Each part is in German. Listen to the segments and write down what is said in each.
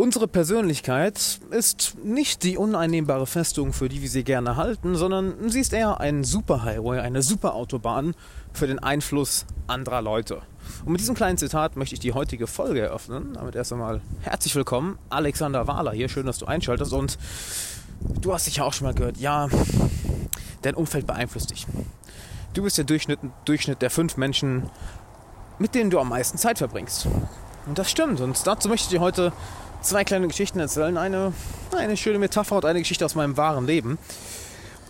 Unsere Persönlichkeit ist nicht die uneinnehmbare Festung, für die wir sie gerne halten, sondern sie ist eher ein Superhighway, eine Superautobahn für den Einfluss anderer Leute. Und mit diesem kleinen Zitat möchte ich die heutige Folge eröffnen. Damit erst einmal herzlich willkommen, Alexander Wahler hier. Schön, dass du einschaltest. Und du hast sicher auch schon mal gehört, ja, dein Umfeld beeinflusst dich. Du bist der Durchschnitt, Durchschnitt der fünf Menschen, mit denen du am meisten Zeit verbringst. Und das stimmt. Und dazu möchte ich dir heute zwei kleine Geschichten erzählen. Eine, eine schöne Metapher und eine Geschichte aus meinem wahren Leben.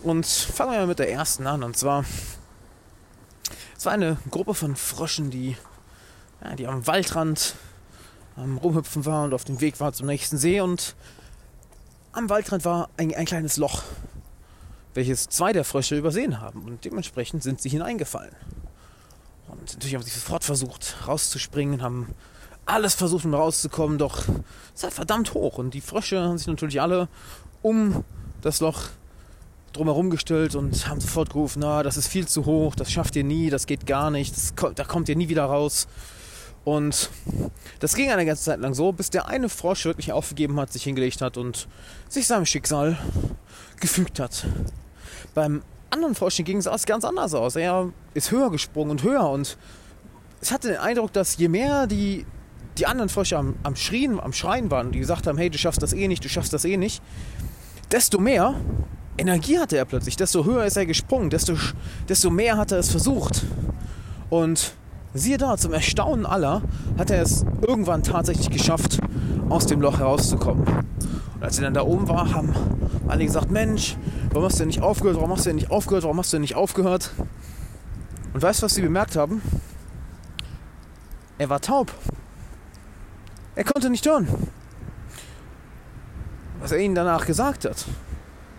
Und fangen wir mal mit der ersten an. Und zwar, es war eine Gruppe von Fröschen, die, ja, die am Waldrand am Rumhüpfen war und auf dem Weg war zum nächsten See. Und am Waldrand war ein, ein kleines Loch, welches zwei der Frösche übersehen haben. Und dementsprechend sind sie hineingefallen. Und natürlich haben sie sofort versucht rauszuspringen, haben alles versucht, um rauszukommen, doch es ist halt verdammt hoch. Und die Frösche haben sich natürlich alle um das Loch drumherum gestellt und haben sofort gerufen, na, das ist viel zu hoch, das schafft ihr nie, das geht gar nicht, das, da kommt ihr nie wieder raus. Und das ging eine ganze Zeit lang so, bis der eine Frosch wirklich aufgegeben hat, sich hingelegt hat und sich seinem Schicksal gefügt hat. Beim anderen Frosch ging es ganz anders aus. Er ist höher gesprungen und höher und ich hatte den Eindruck, dass je mehr die die anderen Frösche am, am Schrien, am Schreien waren, die gesagt haben, hey, du schaffst das eh nicht, du schaffst das eh nicht, desto mehr Energie hatte er plötzlich, desto höher ist er gesprungen, desto, desto mehr hat er es versucht. Und siehe da, zum Erstaunen aller hat er es irgendwann tatsächlich geschafft, aus dem Loch herauszukommen. Und als er dann da oben war, haben alle gesagt, Mensch, warum hast du denn nicht aufgehört, warum hast du denn nicht aufgehört, warum hast du denn nicht aufgehört? Und weißt du, was sie bemerkt haben? Er war taub. Er konnte nicht hören. Was er ihnen danach gesagt hat.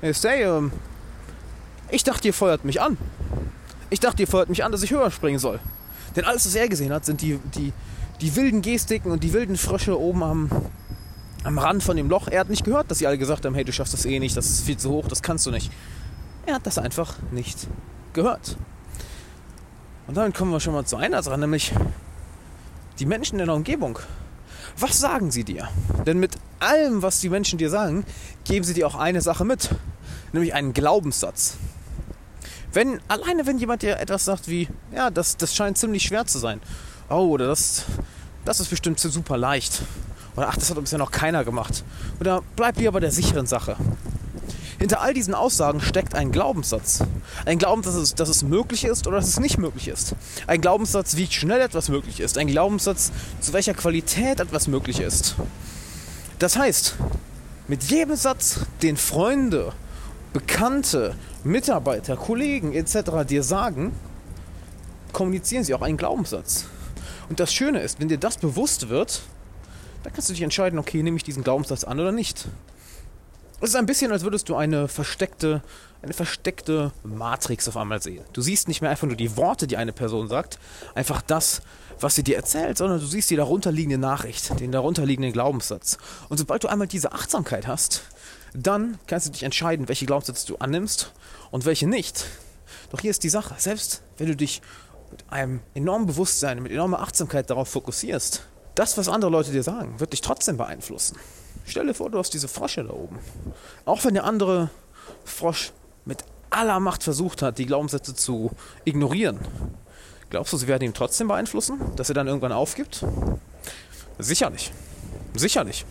Er ist, hey, ähm, ich dachte, ihr feuert mich an. Ich dachte, ihr feuert mich an, dass ich höher springen soll. Denn alles, was er gesehen hat, sind die, die, die wilden Gestiken und die wilden Frösche oben am, am Rand von dem Loch. Er hat nicht gehört, dass sie alle gesagt haben, hey, du schaffst das eh nicht, das ist viel zu hoch, das kannst du nicht. Er hat das einfach nicht gehört. Und damit kommen wir schon mal zu einer Sache, nämlich die Menschen in der Umgebung was sagen sie dir? Denn mit allem, was die Menschen dir sagen, geben sie dir auch eine Sache mit, nämlich einen Glaubenssatz. Wenn, alleine wenn jemand dir etwas sagt wie, ja, das, das scheint ziemlich schwer zu sein. Oh, oder das, das ist bestimmt super leicht. Oder ach, das hat bisher noch keiner gemacht. Oder bleib lieber bei der sicheren Sache. Hinter all diesen Aussagen steckt ein Glaubenssatz. Ein Glaubenssatz, dass es möglich ist oder dass es nicht möglich ist. Ein Glaubenssatz, wie schnell etwas möglich ist. Ein Glaubenssatz, zu welcher Qualität etwas möglich ist. Das heißt, mit jedem Satz, den Freunde, Bekannte, Mitarbeiter, Kollegen etc. dir sagen, kommunizieren sie auch einen Glaubenssatz. Und das Schöne ist, wenn dir das bewusst wird, dann kannst du dich entscheiden, okay, nehme ich diesen Glaubenssatz an oder nicht. Es ist ein bisschen, als würdest du eine versteckte, eine versteckte Matrix auf einmal sehen. Du siehst nicht mehr einfach nur die Worte, die eine Person sagt, einfach das, was sie dir erzählt, sondern du siehst die darunterliegende Nachricht, den darunterliegenden Glaubenssatz. Und sobald du einmal diese Achtsamkeit hast, dann kannst du dich entscheiden, welche Glaubenssätze du annimmst und welche nicht. Doch hier ist die Sache, selbst wenn du dich mit einem enormen Bewusstsein, mit enormer Achtsamkeit darauf fokussierst, das, was andere Leute dir sagen, wird dich trotzdem beeinflussen. Stell dir vor, du hast diese Frosche da oben. Auch wenn der andere Frosch mit aller Macht versucht hat, die Glaubenssätze zu ignorieren, glaubst du, sie werden ihn trotzdem beeinflussen, dass er dann irgendwann aufgibt? Sicherlich. Sicherlich.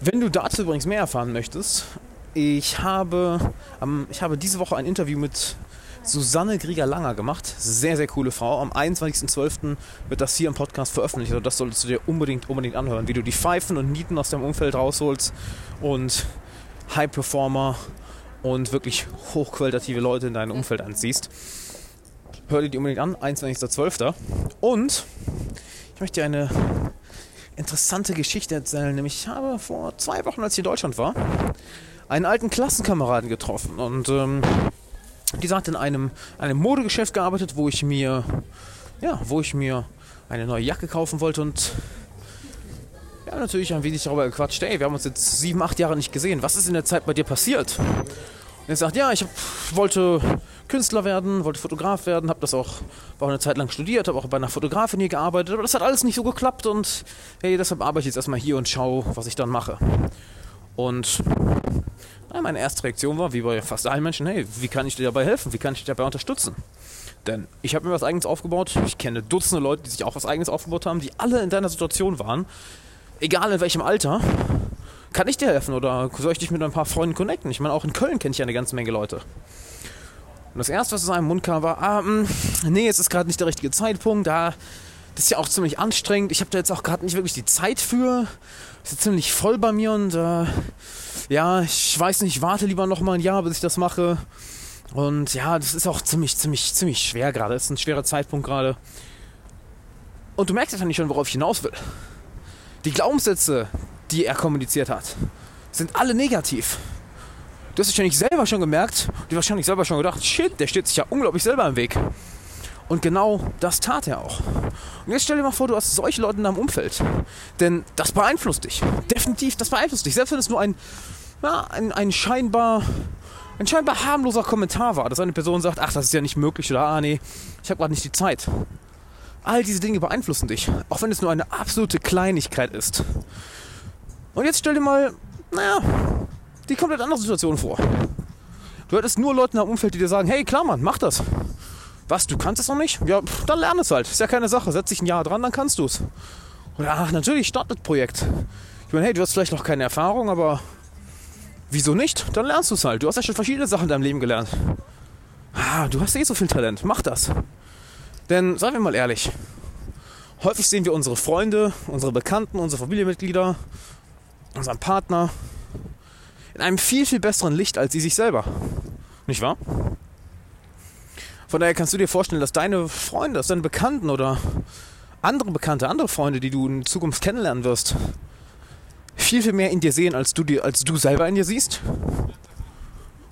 Wenn du dazu übrigens mehr erfahren möchtest, ich habe, ähm, ich habe diese Woche ein Interview mit Susanne Grieger-Langer gemacht. Sehr, sehr coole Frau. Am 21.12. wird das hier im Podcast veröffentlicht. Also das solltest du dir unbedingt, unbedingt anhören, wie du die Pfeifen und Nieten aus deinem Umfeld rausholst und High-Performer und wirklich hochqualitative Leute in deinem Umfeld anziehst. Hör dir die unbedingt an, 21.12. Und ich möchte dir eine interessante Geschichte erzählen. Nämlich ich habe vor zwei Wochen, als ich in Deutschland war, einen alten Klassenkameraden getroffen. Und ähm, dieser hat in einem, einem Modegeschäft gearbeitet, wo ich mir, ja, wo ich mir eine neue Jacke kaufen wollte und ja, natürlich ein wenig darüber gequatscht. Ey, wir haben uns jetzt sieben, acht Jahre nicht gesehen. Was ist in der Zeit bei dir passiert? Er sagt, ja, ich hab, wollte Künstler werden, wollte Fotograf werden, habe das auch, auch eine Zeit lang studiert, habe auch bei einer Fotografin hier gearbeitet, aber das hat alles nicht so geklappt und hey, deshalb arbeite ich jetzt erstmal hier und schaue, was ich dann mache. Und meine erste Reaktion war, wie bei fast allen Menschen, hey, wie kann ich dir dabei helfen? Wie kann ich dich dabei unterstützen? Denn ich habe mir was Eigenes aufgebaut. Ich kenne Dutzende Leute, die sich auch was Eigenes aufgebaut haben, die alle in deiner Situation waren. Egal in welchem Alter. Kann ich dir helfen oder soll ich dich mit ein paar Freunden connecten? Ich meine, auch in Köln kenne ich ja eine ganze Menge Leute. Und das erste, was aus seinem Mund kam, war, ah, mh, nee, es ist gerade nicht der richtige Zeitpunkt. Da, das ist ja auch ziemlich anstrengend. Ich habe da jetzt auch gerade nicht wirklich die Zeit für. Ist ziemlich voll bei mir und äh, ja, ich weiß nicht, ich warte lieber noch mal ein Jahr, bis ich das mache. Und ja, das ist auch ziemlich, ziemlich, ziemlich schwer gerade. Es ist ein schwerer Zeitpunkt gerade. Und du merkst ja nicht schon, worauf ich hinaus will. Die Glaubenssätze, die er kommuniziert hat, sind alle negativ. Du hast wahrscheinlich selber schon gemerkt, du hast wahrscheinlich selber schon gedacht, shit, der steht sich ja unglaublich selber im Weg. Und genau das tat er auch. Und jetzt stell dir mal vor, du hast solche Leute in deinem Umfeld. Denn das beeinflusst dich. Definitiv, das beeinflusst dich. Selbst wenn es nur ein, ja, ein, ein scheinbar ein scheinbar harmloser Kommentar war, dass eine Person sagt, ach, das ist ja nicht möglich oder ah nee, ich habe gerade nicht die Zeit. All diese Dinge beeinflussen dich, auch wenn es nur eine absolute Kleinigkeit ist. Und jetzt stell dir mal, naja, die komplett andere Situation vor. Du hättest nur Leute in deinem Umfeld, die dir sagen, hey, klar, Mann, mach das. Was, du kannst es noch nicht? Ja, pff, dann lern es halt. Ist ja keine Sache. Setz dich ein Jahr dran, dann kannst du es. Oder, ach, natürlich, start das Projekt. Ich meine, hey, du hast vielleicht noch keine Erfahrung, aber wieso nicht? Dann lernst du es halt. Du hast ja schon verschiedene Sachen in deinem Leben gelernt. Ah, du hast eh so viel Talent. Mach das. Denn, seien wir mal ehrlich, häufig sehen wir unsere Freunde, unsere Bekannten, unsere Familienmitglieder, unseren Partner in einem viel, viel besseren Licht als sie sich selber. Nicht wahr? Von daher kannst du dir vorstellen, dass deine Freunde, dass deine Bekannten oder andere Bekannte, andere Freunde, die du in Zukunft kennenlernen wirst, viel, viel mehr in dir sehen, als du, dir, als du selber in dir siehst?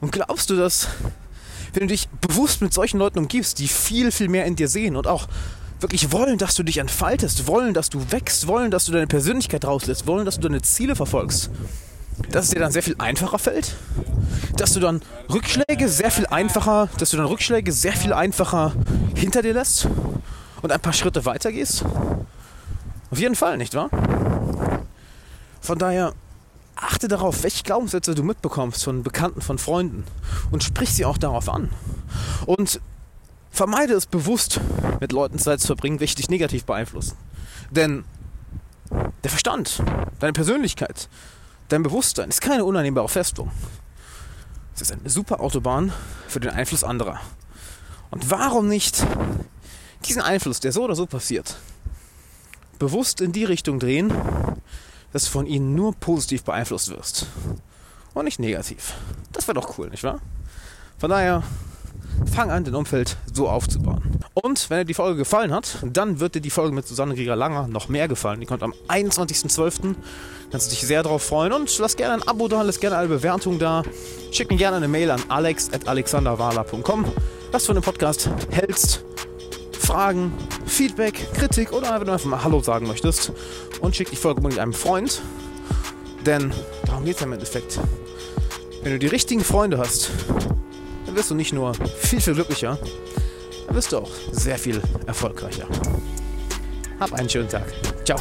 Und glaubst du, dass wenn du dich bewusst mit solchen Leuten umgibst, die viel, viel mehr in dir sehen und auch wirklich wollen, dass du dich entfaltest, wollen, dass du wächst, wollen, dass du deine Persönlichkeit rauslässt, wollen, dass du deine Ziele verfolgst, dass es dir dann sehr viel einfacher fällt, dass du dann Rückschläge sehr viel einfacher, dass du dann Rückschläge sehr viel einfacher hinter dir lässt und ein paar Schritte weiter gehst? Auf jeden Fall, nicht wahr? Von daher achte darauf, welche Glaubenssätze du mitbekommst von Bekannten, von Freunden und sprich sie auch darauf an. Und vermeide es bewusst, mit Leuten Zeit zu verbringen, welche dich negativ beeinflussen. Denn der Verstand, deine Persönlichkeit, dein Bewusstsein ist keine unannehmbare Festung. Es ist eine super Autobahn für den Einfluss anderer. Und warum nicht diesen Einfluss, der so oder so passiert, bewusst in die Richtung drehen, dass du von ihnen nur positiv beeinflusst wirst und nicht negativ. Das wäre doch cool, nicht wahr? Von daher, fang an, dein Umfeld so aufzubauen. Und wenn dir die Folge gefallen hat, dann wird dir die Folge mit Susanne Grieger-Langer noch mehr gefallen. Die kommt am 21.12. Kannst du dich sehr darauf freuen. Und lass gerne ein Abo da, lass gerne eine Bewertung da. Schick mir gerne eine Mail an alex.alexanderwala.com, was du von dem Podcast hältst. Fragen, Feedback, Kritik oder einfach nur einfach mal Hallo sagen möchtest. Und schick die Folge mit einem Freund. Denn darum geht es ja im Endeffekt. Wenn du die richtigen Freunde hast, dann wirst du nicht nur viel, viel glücklicher, dann wirst du auch sehr viel erfolgreicher. Hab einen schönen Tag. Ciao.